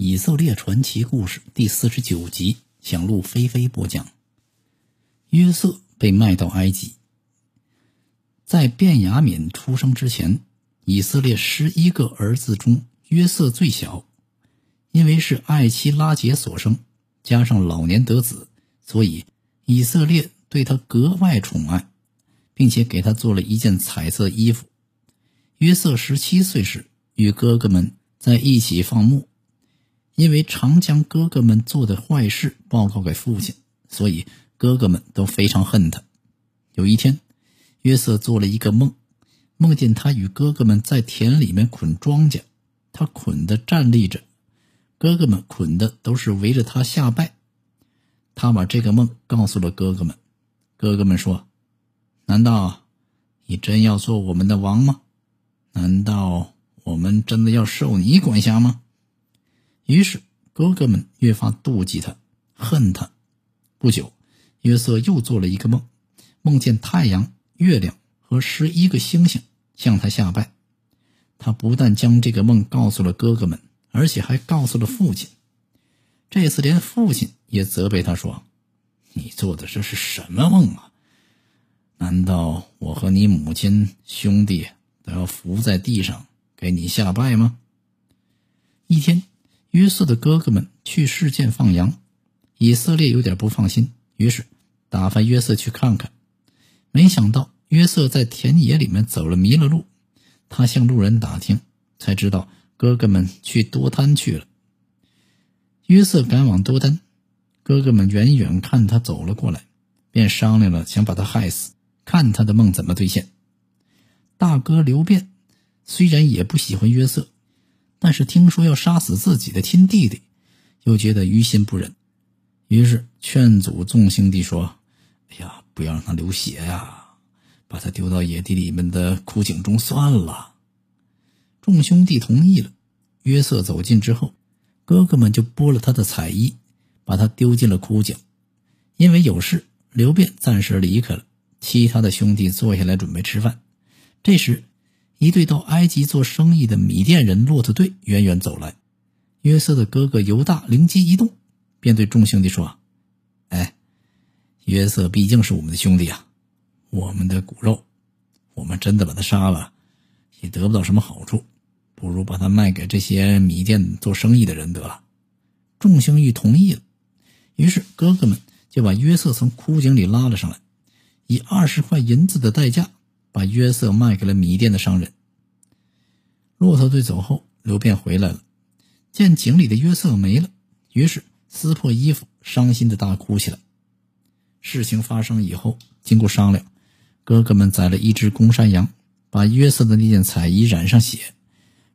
以色列传奇故事第四十九集，向路飞飞播讲。约瑟被卖到埃及。在卞雅敏出生之前，以色列十一个儿子中，约瑟最小。因为是爱妻拉杰所生，加上老年得子，所以以色列对他格外宠爱，并且给他做了一件彩色衣服。约瑟十七岁时，与哥哥们在一起放牧。因为常将哥哥们做的坏事报告给父亲，所以哥哥们都非常恨他。有一天，约瑟做了一个梦，梦见他与哥哥们在田里面捆庄稼，他捆的站立着，哥哥们捆的都是围着他下拜。他把这个梦告诉了哥哥们，哥哥们说：“难道你真要做我们的王吗？难道我们真的要受你管辖吗？”于是，哥哥们越发妒忌他，恨他。不久，约瑟又做了一个梦，梦见太阳、月亮和十一个星星向他下拜。他不但将这个梦告诉了哥哥们，而且还告诉了父亲。这次连父亲也责备他说：“你做的这是什么梦啊？难道我和你母亲、兄弟都要伏在地上给你下拜吗？”一天。约瑟的哥哥们去事件放羊，以色列有点不放心，于是打发约瑟去看看。没想到约瑟在田野里面走了迷了路，他向路人打听，才知道哥哥们去多丹去了。约瑟赶往多丹，哥哥们远远看他走了过来，便商量了想把他害死，看他的梦怎么兑现。大哥刘辩虽然也不喜欢约瑟。但是听说要杀死自己的亲弟弟，又觉得于心不忍，于是劝阻众兄弟说：“哎呀，不要让他流血呀，把他丢到野地里面的枯井中算了。”众兄弟同意了。约瑟走近之后，哥哥们就剥了他的彩衣，把他丢进了枯井。因为有事，刘辩暂时离开了，其他的兄弟坐下来准备吃饭。这时，一队到埃及做生意的米甸人骆驼队远远走来，约瑟的哥哥犹大灵机一动，便对众兄弟说：“哎，约瑟毕竟是我们的兄弟啊，我们的骨肉，我们真的把他杀了，也得不到什么好处，不如把他卖给这些米店做生意的人得了。”众兄弟同意了，于是哥哥们就把约瑟从枯井里拉了上来，以二十块银子的代价。把约瑟卖给了米店的商人。骆驼队走后，刘辩回来了，见井里的约瑟没了，于是撕破衣服，伤心的大哭起来。事情发生以后，经过商量，哥哥们宰了一只公山羊，把约瑟的那件彩衣染上血，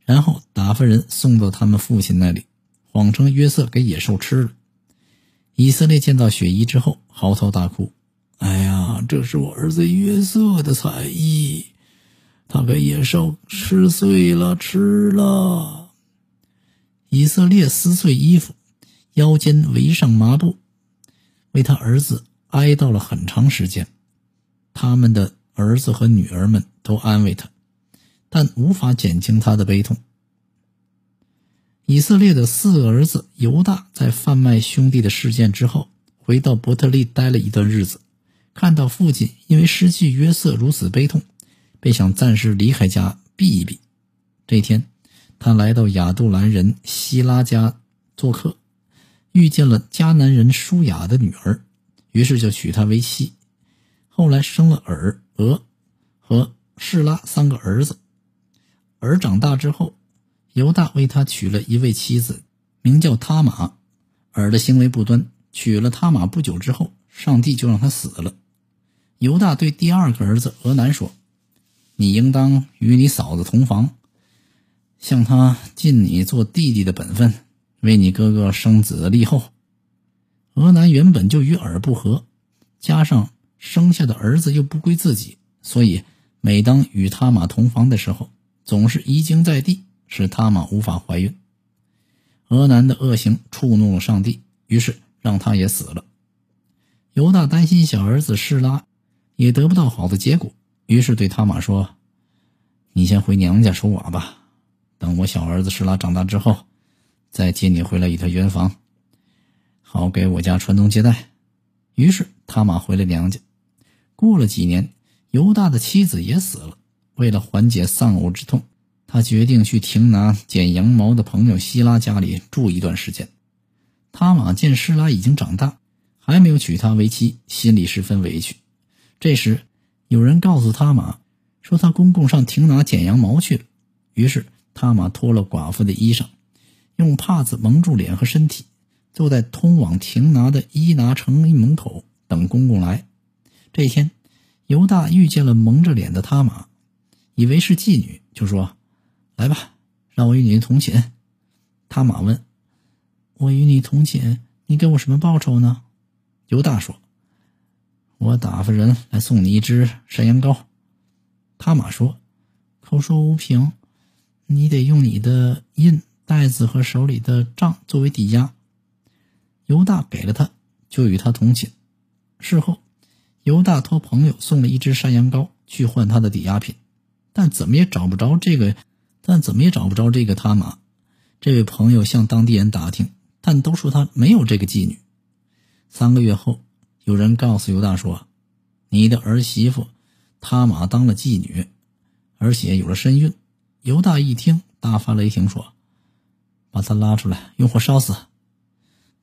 然后打发人送到他们父亲那里，谎称约瑟给野兽吃了。以色列见到血衣之后，嚎啕大哭。哎呀，这是我儿子约瑟的彩衣，他被野兽吃碎了，吃了。以色列撕碎衣服，腰间围上麻布，为他儿子哀悼了很长时间。他们的儿子和女儿们都安慰他，但无法减轻他的悲痛。以色列的四个儿子犹大在贩卖兄弟的事件之后，回到伯特利待了一段日子。看到父亲因为失去约瑟如此悲痛，便想暂时离开家避一避。这天，他来到亚杜兰人希拉家做客，遇见了迦南人舒雅的女儿，于是就娶她为妻。后来生了尔、俄和士拉三个儿子。尔长大之后，犹大为他娶了一位妻子，名叫塔玛。尔的行为不端，娶了他玛不久之后，上帝就让他死了。犹大对第二个儿子俄南说：“你应当与你嫂子同房，向他尽你做弟弟的本分，为你哥哥生子立后。”俄南原本就与尔不和，加上生下的儿子又不归自己，所以每当与他玛同房的时候，总是遗精在地，使他玛无法怀孕。俄南的恶行触怒了上帝，于是让他也死了。犹大担心小儿子示拉。也得不到好的结果，于是对他玛说：“你先回娘家守寡吧，等我小儿子施拉长大之后，再接你回来一趟圆房，好给我家传宗接代。”于是他玛回了娘家。过了几年，犹大的妻子也死了。为了缓解丧偶之痛，他决定去廷拿剪羊毛的朋友希拉家里住一段时间。他玛见施拉已经长大，还没有娶她为妻，心里十分委屈。这时，有人告诉他玛，说他公公上廷拿剪羊毛去了。于是，他玛脱了寡妇的衣裳，用帕子蒙住脸和身体，坐在通往廷拿的伊拿城门口等公公来。这一天，犹大遇见了蒙着脸的他玛。以为是妓女，就说：“来吧，让我与你同寝。”他玛问：“我与你同寝，你给我什么报酬呢？”犹大说：“我打发人来送你一只山羊羔。”他玛说：“口说无凭，你得用你的印袋子和手里的账作为抵押。”犹大给了他，就与他同寝。事后，犹大托朋友送了一只山羊羔去换他的抵押品。但怎么也找不着这个，但怎么也找不着这个他玛。这位朋友向当地人打听，但都说他没有这个妓女。三个月后，有人告诉犹大说：“你的儿媳妇他玛当了妓女，而且有了身孕。”犹大一听，大发雷霆，说：“把他拉出来，用火烧死！”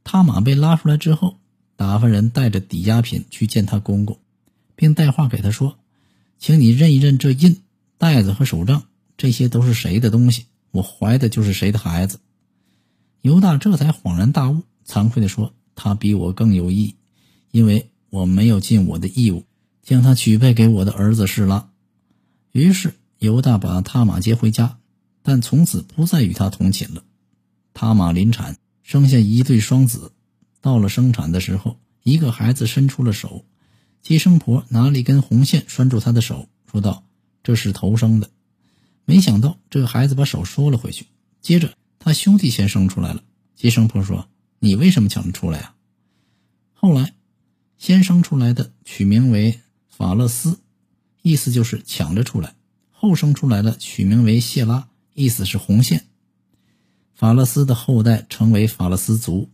他玛被拉出来之后，打发人带着抵押品去见他公公，并带话给他说：“请你认一认这印。”袋子和手杖，这些都是谁的东西？我怀的就是谁的孩子。犹大这才恍然大悟，惭愧地说：“他比我更有义，因为我没有尽我的义务，将他许配给我的儿子示拉。”于是犹大把他玛接回家，但从此不再与他同寝了。他玛临产，生下一对双子。到了生产的时候，一个孩子伸出了手，接生婆拿了一根红线拴住他的手，说道。这是头生的，没想到这个孩子把手收了回去。接着他兄弟先生出来了，接生婆说：“你为什么抢着出来啊？”后来，先生出来的取名为法勒斯，意思就是抢着出来；后生出来的取名为谢拉，意思是红线。法勒斯的后代成为法勒斯族，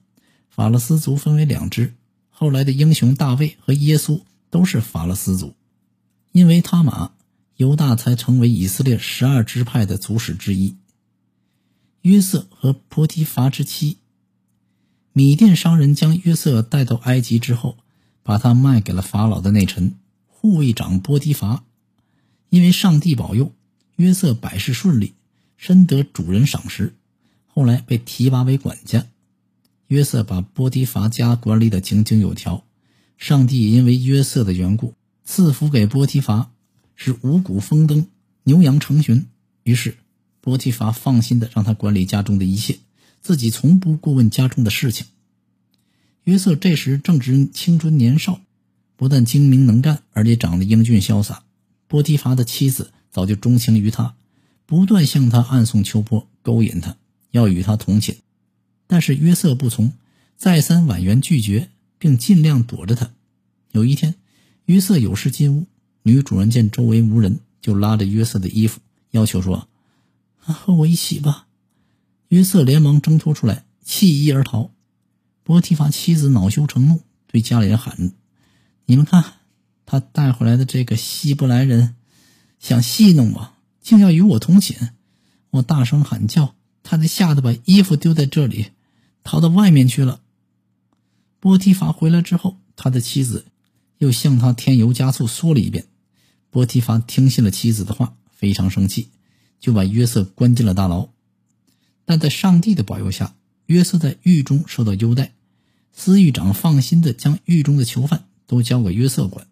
法勒斯族分为两支，后来的英雄大卫和耶稣都是法勒斯族，因为他玛。犹大才成为以色列十二支派的族史之一。约瑟和波提乏之妻，米甸商人将约瑟带到埃及之后，把他卖给了法老的内臣护卫长波提乏。因为上帝保佑，约瑟百事顺利，深得主人赏识，后来被提拔为管家。约瑟把波提乏家管理的井井有条，上帝因为约瑟的缘故赐福给波提乏。是五谷丰登，牛羊成群。于是，波提乏放心的让他管理家中的一切，自己从不过问家中的事情。约瑟这时正值青春年少，不但精明能干，而且长得英俊潇洒。波提乏的妻子早就钟情于他，不断向他暗送秋波，勾引他，要与他同寝。但是约瑟不从，再三婉言拒绝，并尽量躲着他。有一天，约瑟有事进屋。女主人见周围无人，就拉着约瑟的衣服，要求说：“和我一起吧。”约瑟连忙挣脱出来，弃衣而逃。波提法妻子恼羞成怒，对家里人喊：“你们看，他带回来的这个希伯来人，想戏弄我，竟要与我同寝。”我大声喊叫，他才吓得把衣服丢在这里，逃到外面去了。波提法回来之后，他的妻子又向他添油加醋说了一遍。波提乏听信了妻子的话，非常生气，就把约瑟关进了大牢。但在上帝的保佑下，约瑟在狱中受到优待。司狱长放心的将狱中的囚犯都交给约瑟管，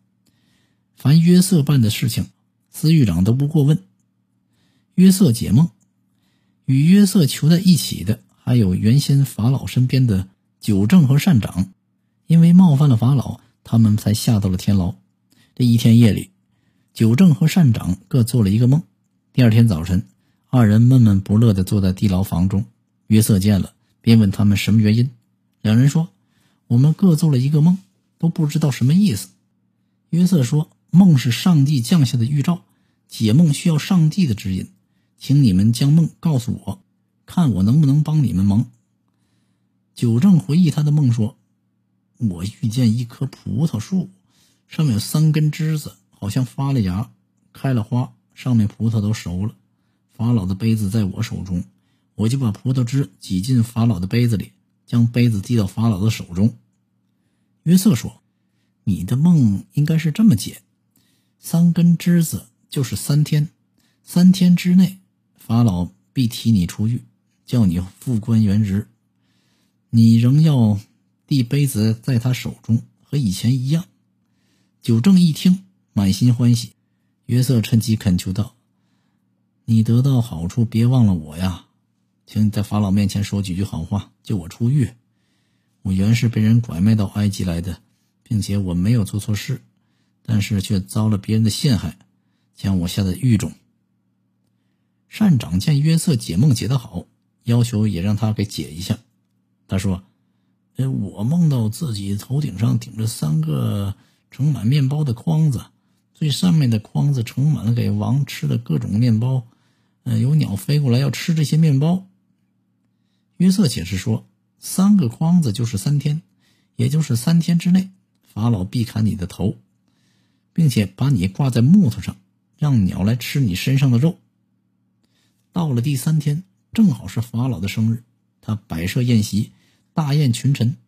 凡约瑟办的事情，司狱长都不过问。约瑟解梦，与约瑟囚在一起的还有原先法老身边的九正和善长，因为冒犯了法老，他们才下到了天牢。这一天夜里。九正和善长各做了一个梦。第二天早晨，二人闷闷不乐地坐在地牢房中。约瑟见了，便问他们什么原因。两人说：“我们各做了一个梦，都不知道什么意思。”约瑟说：“梦是上帝降下的预兆，解梦需要上帝的指引，请你们将梦告诉我，看我能不能帮你们忙。”九正回忆他的梦说：“我遇见一棵葡萄树，上面有三根枝子，好像发了芽，开了花，上面葡萄都熟了。法老的杯子在我手中，我就把葡萄汁挤进法老的杯子里，将杯子递到法老的手中。”约瑟说：“你的梦应该是这么解：三根枝子就是三天，三天之内，法老必提你出狱，叫你复官原职。”你仍要递杯子在他手中，和以前一样。九正一听，满心欢喜。约瑟趁机恳求道：“你得到好处，别忘了我呀！请你在法老面前说几句好话，救我出狱。我原是被人拐卖到埃及来的，并且我没有做错事，但是却遭了别人的陷害，将我下在狱中。”善长见约瑟解梦解得好，要求也让他给解一下。他说：“哎，我梦到自己头顶上顶着三个盛满面包的筐子，最上面的筐子盛满了给王吃的各种面包。嗯，有鸟飞过来要吃这些面包。”约瑟解释说：“三个筐子就是三天，也就是三天之内，法老必砍你的头，并且把你挂在木头上，让鸟来吃你身上的肉。到了第三天，正好是法老的生日。”他摆设宴席，大宴群臣，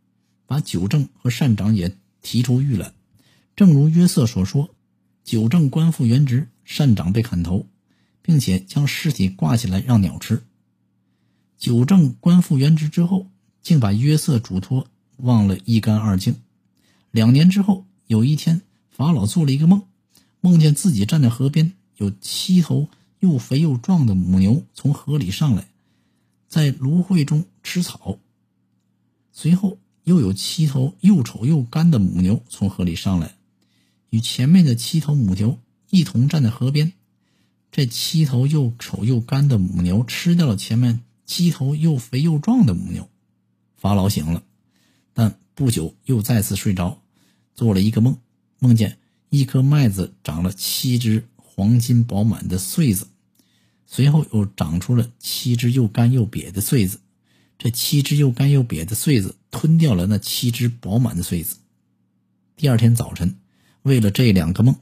把九正和善长也提出狱来。正如约瑟所说，九正官复原职，善长被砍头，并且将尸体挂起来让鸟吃。九正官复原职之后，竟把约瑟嘱托忘了一干二净。两年之后，有一天，法老做了一个梦，梦见自己站在河边，有七头又肥又壮的母牛从河里上来。在芦荟中吃草，随后又有七头又丑又干的母牛从河里上来，与前面的七头母牛一同站在河边。这七头又丑又干的母牛吃掉了前面七头又肥又壮的母牛。法老醒了，但不久又再次睡着，做了一个梦，梦见一颗麦子长了七只黄金饱满的穗子。随后又长出了七只又干又瘪的穗子，这七只又干又瘪的穗子吞掉了那七只饱满的穗子。第二天早晨，为了这两个梦，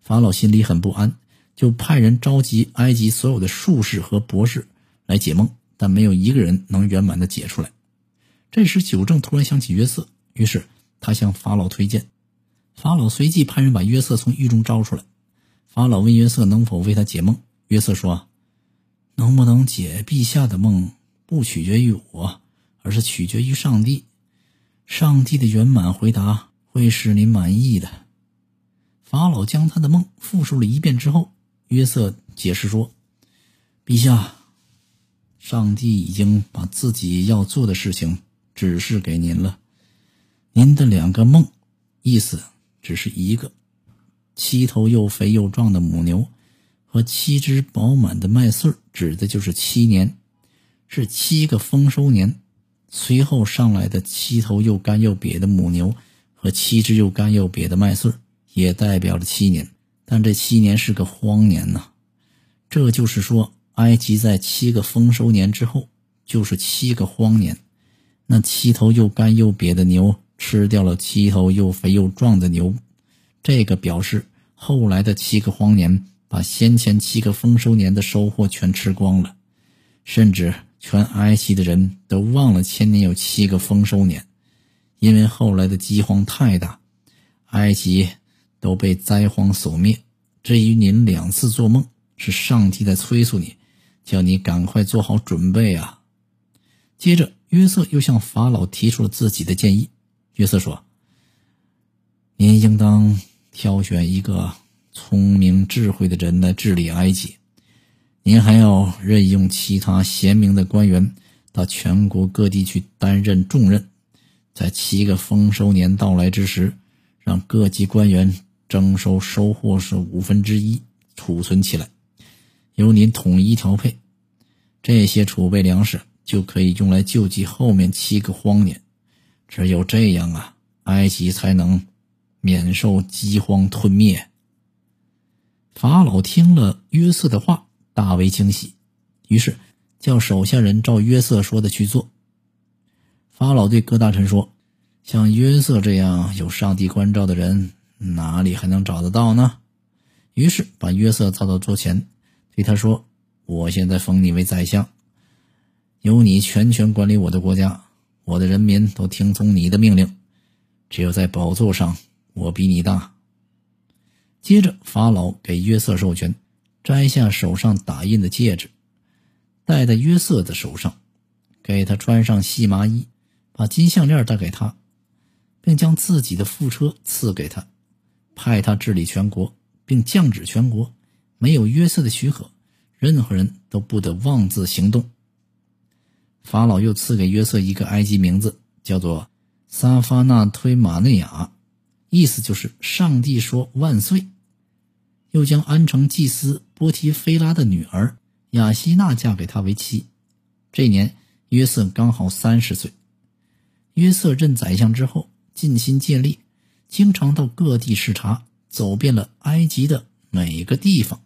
法老心里很不安，就派人召集埃及所有的术士和博士来解梦，但没有一个人能圆满的解出来。这时，九正突然想起约瑟，于是他向法老推荐。法老随即派人把约瑟从狱中招出来。法老问约瑟能否为他解梦，约瑟说。能不能解陛下的梦，不取决于我，而是取决于上帝。上帝的圆满回答会使您满意的。法老将他的梦复述了一遍之后，约瑟解释说：“陛下，上帝已经把自己要做的事情指示给您了。您的两个梦，意思只是一个：七头又肥又壮的母牛。”和七只饱满的麦穗指的就是七年，是七个丰收年。随后上来的七头又干又瘪的母牛和七只又干又瘪的麦穗也代表了七年。但这七年是个荒年呐。这就是说，埃及在七个丰收年之后就是七个荒年。那七头又干又瘪的牛吃掉了七头又肥又壮的牛，这个表示后来的七个荒年。把先前七个丰收年的收获全吃光了，甚至全埃及的人都忘了前年有七个丰收年，因为后来的饥荒太大，埃及都被灾荒所灭。至于您两次做梦，是上帝在催促你，叫你赶快做好准备啊！接着，约瑟又向法老提出了自己的建议。约瑟说：“您应当挑选一个。”聪明智慧的人来治理埃及，您还要任用其他贤明的官员到全国各地去担任重任，在七个丰收年到来之时，让各级官员征收收获是五分之一，储存起来，由您统一调配，这些储备粮食就可以用来救济后面七个荒年。只有这样啊，埃及才能免受饥荒吞灭。法老听了约瑟的话，大为惊喜，于是叫手下人照约瑟说的去做。法老对各大臣说：“像约瑟这样有上帝关照的人，哪里还能找得到呢？”于是把约瑟叫到桌前，对他说：“我现在封你为宰相，由你全权管理我的国家，我的人民都听从你的命令。只有在宝座上，我比你大。”接着，法老给约瑟授权，摘下手上打印的戒指，戴在约瑟的手上，给他穿上细麻衣。把金项链带给他，并将自己的副车赐给他，派他治理全国，并降旨全国：没有约瑟的许可，任何人都不得妄自行动。法老又赐给约瑟一个埃及名字，叫做撒发纳推马内亚，意思就是“上帝说万岁”。又将安城祭司波提菲拉的女儿雅西娜嫁给他为妻。这年约瑟刚好三十岁。约瑟任宰相之后，尽心尽力，经常到各地视察，走遍了埃及的每个地方。